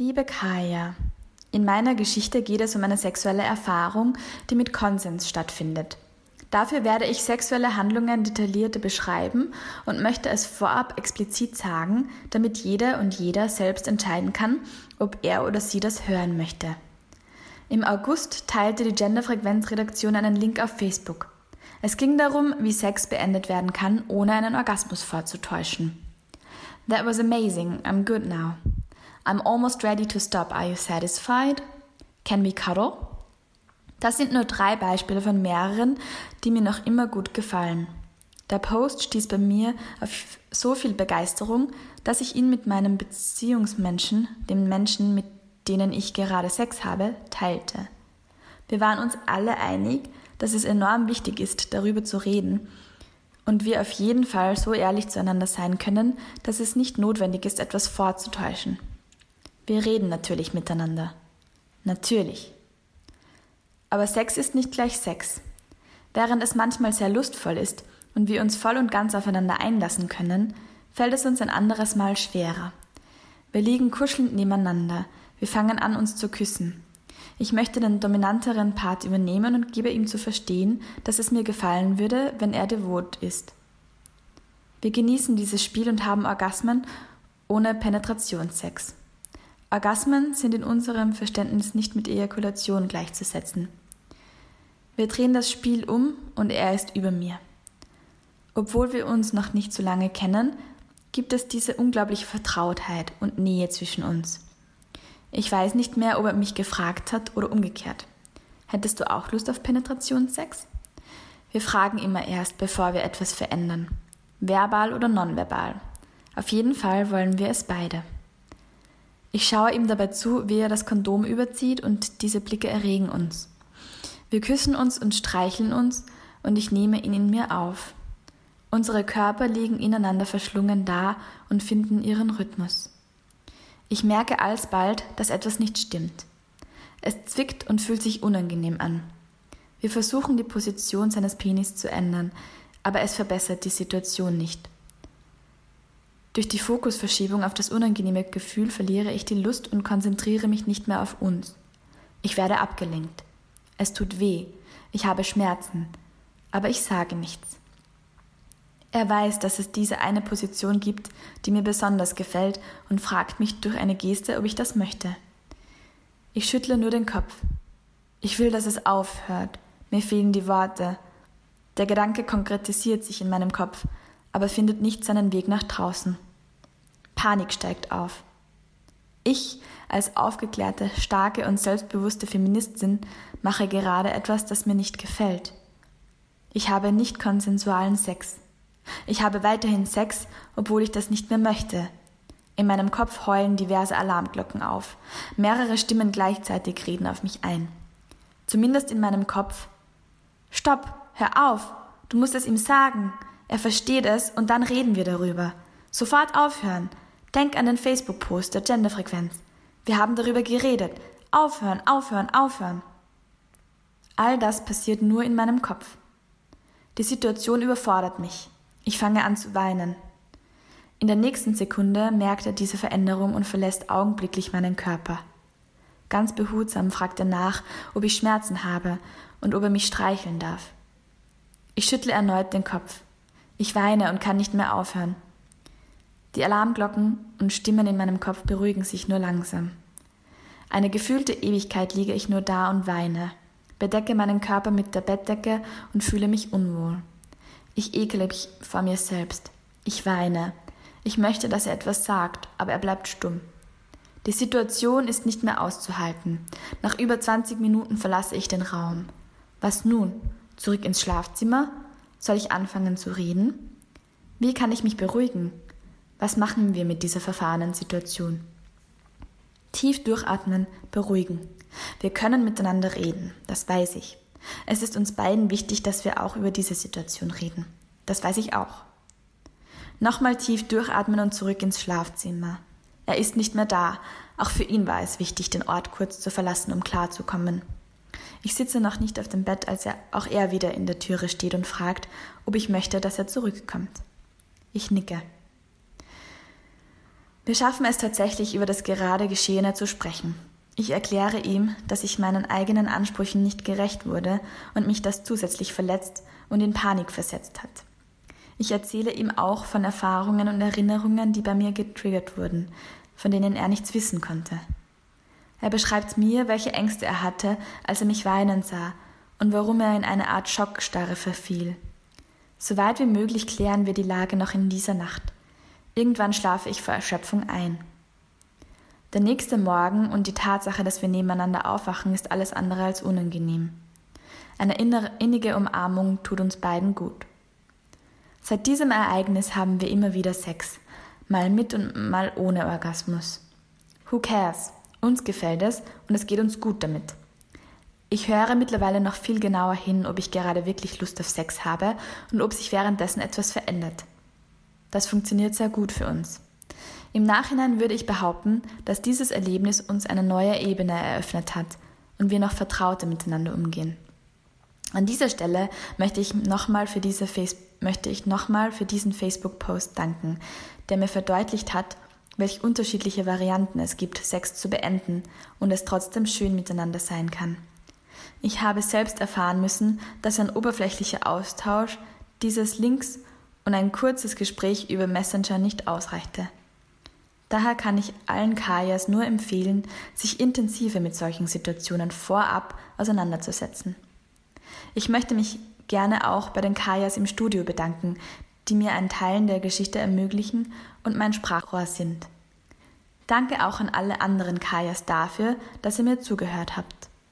Liebe Kaya, in meiner Geschichte geht es um eine sexuelle Erfahrung, die mit Konsens stattfindet. Dafür werde ich sexuelle Handlungen detaillierter beschreiben und möchte es vorab explizit sagen, damit jeder und jeder selbst entscheiden kann, ob er oder sie das hören möchte. Im August teilte die Genderfrequenzredaktion einen Link auf Facebook. Es ging darum, wie Sex beendet werden kann, ohne einen Orgasmus vorzutäuschen. That was amazing. I'm good now. I'm almost ready to stop. Are you satisfied? Can we cuddle? Das sind nur drei Beispiele von mehreren, die mir noch immer gut gefallen. Der Post stieß bei mir auf so viel Begeisterung, dass ich ihn mit meinem Beziehungsmenschen, den Menschen, mit denen ich gerade Sex habe, teilte. Wir waren uns alle einig, dass es enorm wichtig ist, darüber zu reden und wir auf jeden Fall so ehrlich zueinander sein können, dass es nicht notwendig ist, etwas vorzutäuschen. Wir reden natürlich miteinander. Natürlich. Aber Sex ist nicht gleich Sex. Während es manchmal sehr lustvoll ist und wir uns voll und ganz aufeinander einlassen können, fällt es uns ein anderes Mal schwerer. Wir liegen kuschelnd nebeneinander, wir fangen an, uns zu küssen. Ich möchte den dominanteren Part übernehmen und gebe ihm zu verstehen, dass es mir gefallen würde, wenn er devot ist. Wir genießen dieses Spiel und haben Orgasmen ohne Penetrationssex. Orgasmen sind in unserem Verständnis nicht mit Ejakulation gleichzusetzen. Wir drehen das Spiel um und er ist über mir. Obwohl wir uns noch nicht so lange kennen, gibt es diese unglaubliche Vertrautheit und Nähe zwischen uns. Ich weiß nicht mehr, ob er mich gefragt hat oder umgekehrt. Hättest du auch Lust auf Penetrationssex? Wir fragen immer erst, bevor wir etwas verändern. Verbal oder nonverbal. Auf jeden Fall wollen wir es beide. Ich schaue ihm dabei zu, wie er das Kondom überzieht und diese Blicke erregen uns. Wir küssen uns und streicheln uns und ich nehme ihn in mir auf. Unsere Körper liegen ineinander verschlungen da und finden ihren Rhythmus. Ich merke alsbald, dass etwas nicht stimmt. Es zwickt und fühlt sich unangenehm an. Wir versuchen die Position seines Penis zu ändern, aber es verbessert die Situation nicht. Durch die Fokusverschiebung auf das unangenehme Gefühl verliere ich die Lust und konzentriere mich nicht mehr auf uns. Ich werde abgelenkt. Es tut weh. Ich habe Schmerzen. Aber ich sage nichts. Er weiß, dass es diese eine Position gibt, die mir besonders gefällt und fragt mich durch eine Geste, ob ich das möchte. Ich schüttle nur den Kopf. Ich will, dass es aufhört. Mir fehlen die Worte. Der Gedanke konkretisiert sich in meinem Kopf, aber findet nicht seinen Weg nach draußen. Panik steigt auf. Ich als aufgeklärte, starke und selbstbewusste Feministin mache gerade etwas, das mir nicht gefällt. Ich habe nicht konsensualen Sex. Ich habe weiterhin Sex, obwohl ich das nicht mehr möchte. In meinem Kopf heulen diverse Alarmglocken auf. Mehrere Stimmen gleichzeitig reden auf mich ein. Zumindest in meinem Kopf. Stopp, hör auf, du musst es ihm sagen. Er versteht es und dann reden wir darüber. Sofort aufhören. Denk an den Facebook-Post der Genderfrequenz. Wir haben darüber geredet. Aufhören, aufhören, aufhören. All das passiert nur in meinem Kopf. Die Situation überfordert mich. Ich fange an zu weinen. In der nächsten Sekunde merkt er diese Veränderung und verlässt augenblicklich meinen Körper. Ganz behutsam fragt er nach, ob ich Schmerzen habe und ob er mich streicheln darf. Ich schüttle erneut den Kopf. Ich weine und kann nicht mehr aufhören. Die Alarmglocken und Stimmen in meinem Kopf beruhigen sich nur langsam. Eine gefühlte Ewigkeit liege ich nur da und weine, bedecke meinen Körper mit der Bettdecke und fühle mich unwohl. Ich ekele mich vor mir selbst. Ich weine. Ich möchte, dass er etwas sagt, aber er bleibt stumm. Die Situation ist nicht mehr auszuhalten. Nach über 20 Minuten verlasse ich den Raum. Was nun? Zurück ins Schlafzimmer? Soll ich anfangen zu reden? Wie kann ich mich beruhigen? Was machen wir mit dieser verfahrenen Situation? Tief durchatmen, beruhigen. Wir können miteinander reden, das weiß ich. Es ist uns beiden wichtig, dass wir auch über diese Situation reden. Das weiß ich auch. Nochmal tief durchatmen und zurück ins Schlafzimmer. Er ist nicht mehr da. Auch für ihn war es wichtig, den Ort kurz zu verlassen, um klarzukommen. Ich sitze noch nicht auf dem Bett, als er, auch er wieder in der Türe steht und fragt, ob ich möchte, dass er zurückkommt. Ich nicke. Wir schaffen es tatsächlich, über das gerade Geschehene zu sprechen. Ich erkläre ihm, dass ich meinen eigenen Ansprüchen nicht gerecht wurde und mich das zusätzlich verletzt und in Panik versetzt hat. Ich erzähle ihm auch von Erfahrungen und Erinnerungen, die bei mir getriggert wurden, von denen er nichts wissen konnte. Er beschreibt mir, welche Ängste er hatte, als er mich weinen sah und warum er in eine Art Schockstarre verfiel. So weit wie möglich klären wir die Lage noch in dieser Nacht. Irgendwann schlafe ich vor Erschöpfung ein. Der nächste Morgen und die Tatsache, dass wir nebeneinander aufwachen, ist alles andere als unangenehm. Eine innige Umarmung tut uns beiden gut. Seit diesem Ereignis haben wir immer wieder Sex, mal mit und mal ohne Orgasmus. Who cares? Uns gefällt es und es geht uns gut damit. Ich höre mittlerweile noch viel genauer hin, ob ich gerade wirklich Lust auf Sex habe und ob sich währenddessen etwas verändert. Das funktioniert sehr gut für uns. Im Nachhinein würde ich behaupten, dass dieses Erlebnis uns eine neue Ebene eröffnet hat und wir noch vertrauter miteinander umgehen. An dieser Stelle möchte ich nochmal für, diese möchte ich nochmal für diesen Facebook-Post danken, der mir verdeutlicht hat, welche unterschiedliche Varianten es gibt, Sex zu beenden und es trotzdem schön miteinander sein kann. Ich habe selbst erfahren müssen, dass ein oberflächlicher Austausch dieses Links und ein kurzes Gespräch über Messenger nicht ausreichte. Daher kann ich allen Kajas nur empfehlen, sich intensiver mit solchen Situationen vorab auseinanderzusetzen. Ich möchte mich gerne auch bei den Kajas im Studio bedanken, die mir einen Teil der Geschichte ermöglichen und mein Sprachrohr sind. Danke auch an alle anderen Kajas dafür, dass ihr mir zugehört habt.